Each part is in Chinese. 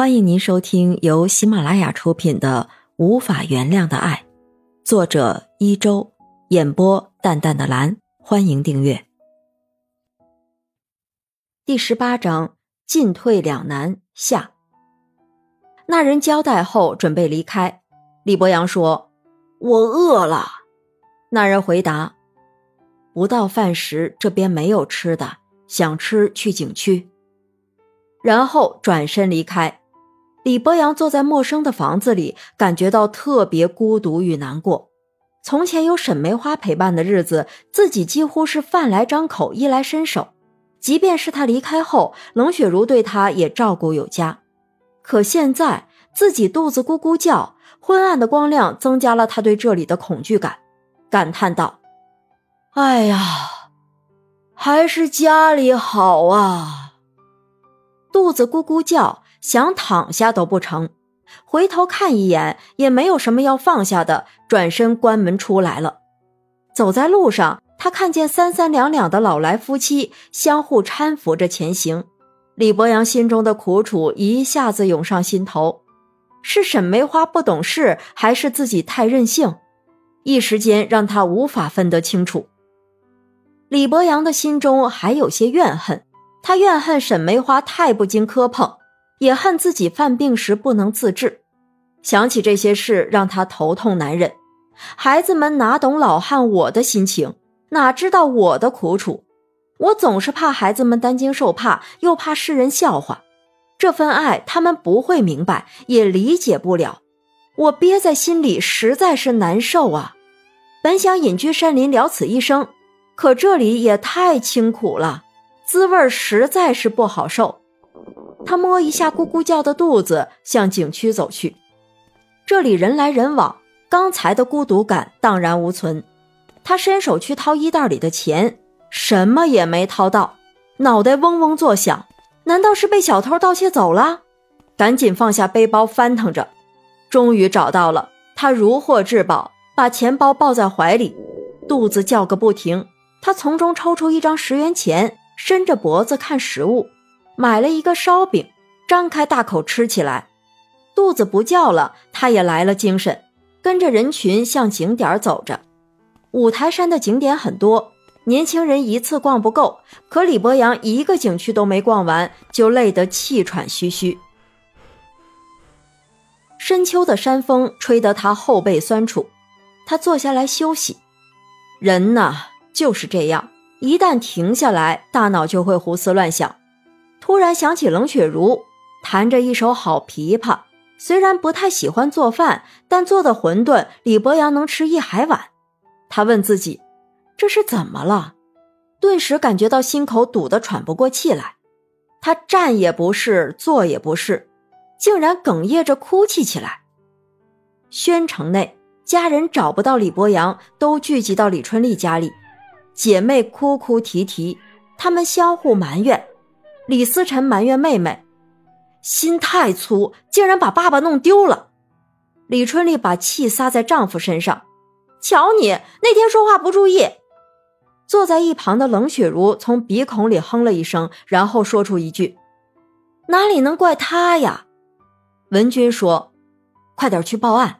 欢迎您收听由喜马拉雅出品的《无法原谅的爱》，作者一周，演播淡淡的蓝。欢迎订阅。第十八章进退两难下。那人交代后准备离开，李博阳说：“我饿了。”那人回答：“不到饭时，这边没有吃的，想吃去景区。”然后转身离开。李博阳坐在陌生的房子里，感觉到特别孤独与难过。从前有沈梅花陪伴的日子，自己几乎是饭来张口、衣来伸手。即便是他离开后，冷雪茹对他也照顾有加。可现在自己肚子咕咕叫，昏暗的光亮增加了他对这里的恐惧感，感叹道：“哎呀，还是家里好啊！”肚子咕咕叫。想躺下都不成，回头看一眼也没有什么要放下的，转身关门出来了。走在路上，他看见三三两两的老来夫妻相互搀扶着前行，李博阳心中的苦楚一下子涌上心头。是沈梅花不懂事，还是自己太任性？一时间让他无法分得清楚。李博阳的心中还有些怨恨，他怨恨沈梅花太不经磕碰。也恨自己犯病时不能自制，想起这些事让他头痛难忍。孩子们哪懂老汉我的心情，哪知道我的苦楚？我总是怕孩子们担惊受怕，又怕世人笑话。这份爱他们不会明白，也理解不了。我憋在心里实在是难受啊！本想隐居山林了此一生，可这里也太清苦了，滋味实在是不好受。他摸一下咕咕叫的肚子，向景区走去。这里人来人往，刚才的孤独感荡然无存。他伸手去掏衣袋里的钱，什么也没掏到，脑袋嗡嗡作响。难道是被小偷盗窃走了？赶紧放下背包，翻腾着，终于找到了。他如获至宝，把钱包抱在怀里，肚子叫个不停。他从中抽出一张十元钱，伸着脖子看食物。买了一个烧饼，张开大口吃起来，肚子不叫了，他也来了精神，跟着人群向景点走着。五台山的景点很多，年轻人一次逛不够，可李博阳一个景区都没逛完，就累得气喘吁吁。深秋的山风吹得他后背酸楚，他坐下来休息。人呐，就是这样，一旦停下来，大脑就会胡思乱想。突然想起冷雪茹弹着一首好琵琶，虽然不太喜欢做饭，但做的馄饨李博阳能吃一海碗。他问自己：“这是怎么了？”顿时感觉到心口堵得喘不过气来。他站也不是，坐也不是，竟然哽咽着哭泣起来。宣城内家人找不到李博阳，都聚集到李春丽家里，姐妹哭哭啼啼，她们相互埋怨。李思辰埋怨妹妹心太粗，竟然把爸爸弄丢了。李春丽把气撒在丈夫身上，瞧你那天说话不注意。坐在一旁的冷雪茹从鼻孔里哼了一声，然后说出一句：“哪里能怪他呀？”文君说：“快点去报案。”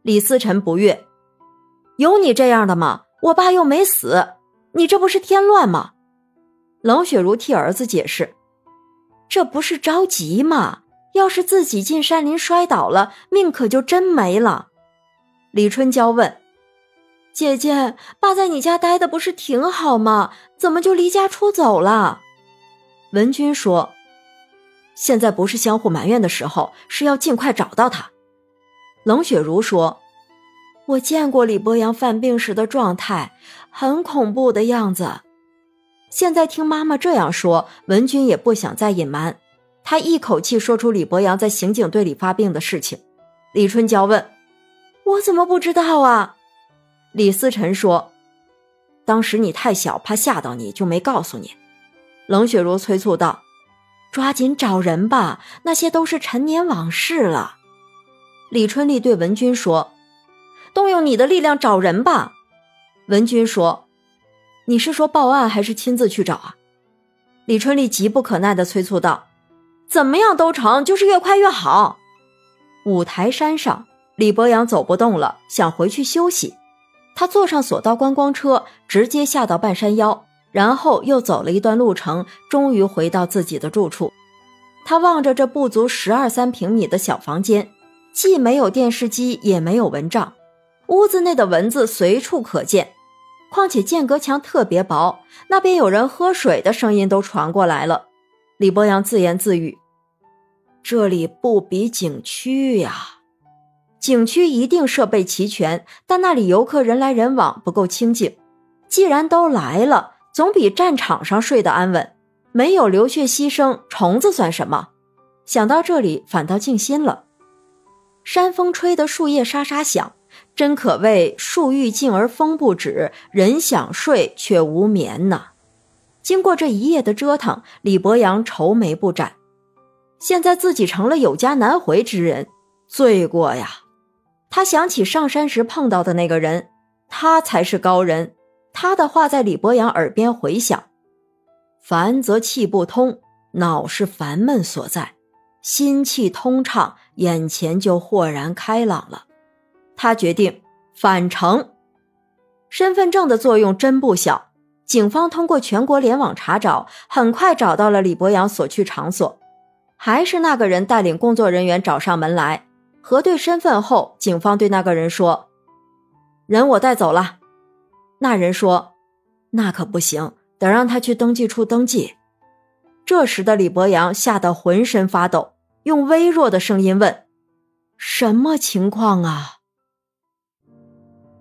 李思辰不悦：“有你这样的吗？我爸又没死，你这不是添乱吗？”冷雪茹替儿子解释：“这不是着急吗？要是自己进山林摔倒了，命可就真没了。”李春娇问：“姐姐，爸在你家待的不是挺好吗？怎么就离家出走了？”文君说：“现在不是相互埋怨的时候，是要尽快找到他。”冷雪如说：“我见过李博阳犯病时的状态，很恐怖的样子。”现在听妈妈这样说，文君也不想再隐瞒，他一口气说出李博阳在刑警队里发病的事情。李春娇问：“我怎么不知道啊？”李思辰说：“当时你太小，怕吓到你，就没告诉你。”冷雪茹催促道：“抓紧找人吧，那些都是陈年往事了。”李春丽对文君说：“动用你的力量找人吧。”文君说。你是说报案还是亲自去找啊？李春丽急不可耐地催促道：“怎么样都成，就是越快越好。五台山上，李博阳走不动了，想回去休息。他坐上索道观光车，直接下到半山腰，然后又走了一段路程，终于回到自己的住处。他望着这不足十二三平米的小房间，既没有电视机，也没有蚊帐，屋子内的蚊子随处可见。况且间隔墙特别薄，那边有人喝水的声音都传过来了。李博阳自言自语：“这里不比景区呀。”景区一定设备齐全，但那里游客人来人往，不够清静。既然都来了，总比战场上睡得安稳。没有流血牺牲，虫子算什么？想到这里，反倒静心了。山风吹得树叶沙沙响，真可谓树欲静而风不止，人想睡却无眠呐。经过这一夜的折腾，李博阳愁眉不展。现在自己成了有家难回之人，罪过呀！他想起上山时碰到的那个人，他才是高人。他的话在李博阳耳边回响：“烦则气不通，恼是烦闷所在；心气通畅，眼前就豁然开朗了。”他决定返程。身份证的作用真不小。警方通过全国联网查找，很快找到了李博阳所去场所，还是那个人带领工作人员找上门来。核对身份后，警方对那个人说：“人我带走了。”那人说：“那可不行，得让他去登记处登记。”这时的李博阳吓得浑身发抖，用微弱的声音问：“什么情况啊？”